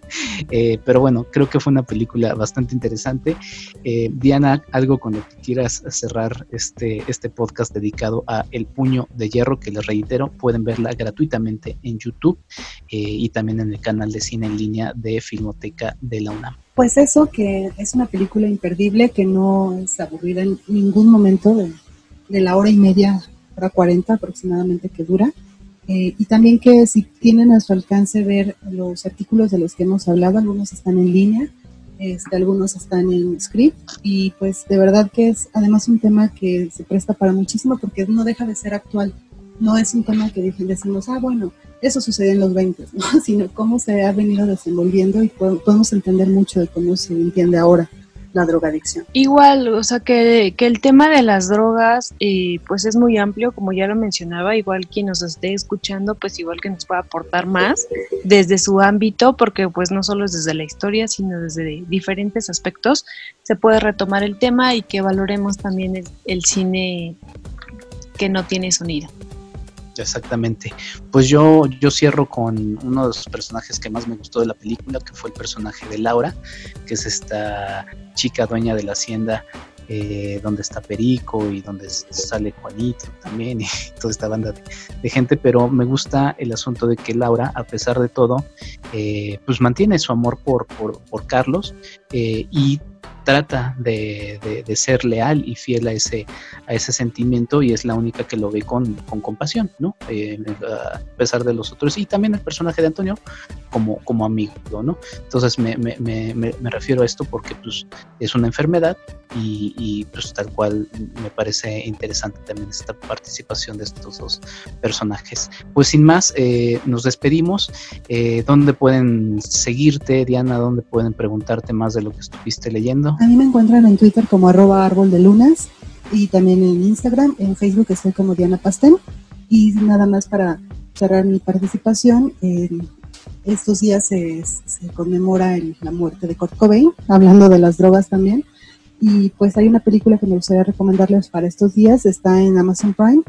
Eh, pero bueno, creo que fue una película bastante interesante. Eh, Diana, algo con lo que quieras cerrar este, este podcast dedicado a El Puño de Hierro, que les reitero, pueden verla gratuitamente en YouTube eh, y también en el canal de cine en línea de Filmoteca de la UNAM. Pues eso, que es una película imperdible, que no es aburrida en ningún momento de, de la hora y media, hora cuarenta aproximadamente que dura. Eh, y también que si tienen a su alcance ver los artículos de los que hemos hablado, algunos están en línea, este, algunos están en script y pues de verdad que es además un tema que se presta para muchísimo porque no deja de ser actual. No es un tema que decimos, ah, bueno, eso sucedió en los 20, sino cómo se ha venido desenvolviendo y podemos entender mucho de cómo se entiende ahora la drogadicción. Igual, o sea que, que el tema de las drogas eh, pues es muy amplio, como ya lo mencionaba, igual quien nos esté escuchando pues igual que nos pueda aportar más desde su ámbito, porque pues no solo es desde la historia, sino desde diferentes aspectos se puede retomar el tema y que valoremos también el cine que no tiene sonido. Exactamente. Pues yo, yo cierro con uno de los personajes que más me gustó de la película, que fue el personaje de Laura, que es esta chica dueña de la hacienda eh, donde está Perico y donde sale Juanito también y toda esta banda de, gente, pero me gusta el asunto de que Laura, a pesar de todo, eh, pues mantiene su amor por, por, por Carlos y trata de, ser leal y fiel a ese, a ese sentimiento y es la única que lo ve con, compasión, ¿no? Eh, a pesar de los otros. Y también el personaje de Antonio como, como amigo, ¿no? Entonces me, refiero a esto porque pues, es una enfermedad y, pues tal cual me parece interesante también esta participación de estos dos personajes. Pues sin más, eh, nos despedimos. Eh, ¿Dónde pueden seguirte, Diana? ¿Dónde pueden preguntarte más de lo que estuviste leyendo? A mí me encuentran en Twitter como arroba árbol de lunas y también en Instagram, en Facebook estoy como Diana Pastel. Y nada más para cerrar mi participación, estos días se, conmemora la muerte de Kurt Cobain, hablando de las drogas también. Y pues hay una película que me gustaría recomendarles para estos días, está en Amazon Prime,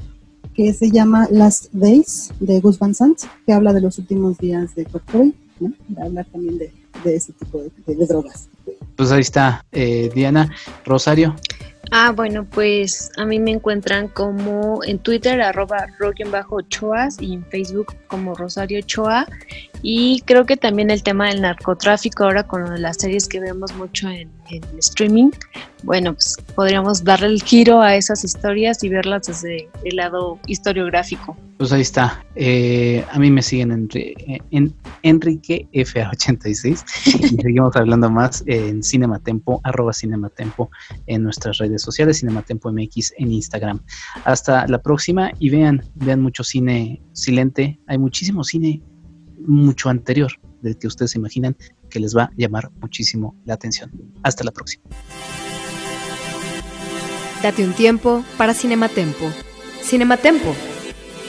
que se llama Last Days de Gus Van Sant, que habla de los últimos días de Kurt Cobain, ¿no? hablar también de, ese tipo de drogas pues ahí está, eh, Diana. Rosario. Ah, bueno, pues a mí me encuentran como en Twitter, arroba bajo Choas y en Facebook como Rosario Choa. Y creo que también el tema del narcotráfico ahora con las series que vemos mucho en, streaming, bueno, pues podríamos darle el giro a esas historias y verlas desde el lado historiográfico. Pues ahí está. Eh, a mí me siguen en, en Enrique FA86 y seguimos hablando más en Cinematempo, arroba Cinematempo en nuestras redes sociales, Cinematempo MX en Instagram. Hasta la próxima y vean, vean mucho cine silente. Hay muchísimo cine mucho anterior del que ustedes imaginan que les va a llamar muchísimo la atención. Hasta la próxima. Date un tiempo para Cinematempo. Cinematempo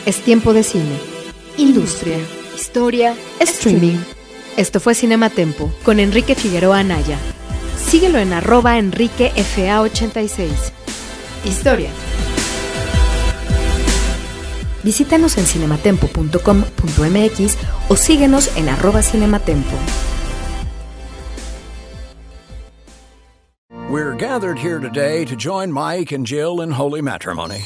es tiempo de cine, industria, historia, streaming. Esto fue Cinematempo con Enrique Figueroa Anaya. Síguelo en arroba enriquefa86. Historia. Visítanos en cinematempo.com.mx o síguenos en arroba cinematempo. We're gathered here today to join Mike and Jill in holy matrimony.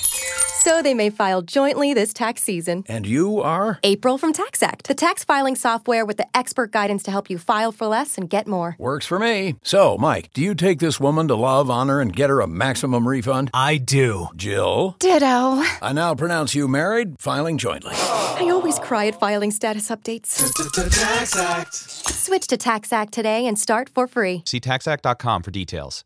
So they may file jointly this tax season. And you are? April from TaxAct, the tax filing software with the expert guidance to help you file for less and get more. Works for me. So, Mike, do you take this woman to love, honor, and get her a maximum refund? I do. Jill? Ditto. I now pronounce you married, filing jointly. I always cry at filing status updates. TaxAct. Switch to TaxAct today and start for free. See taxact.com for details.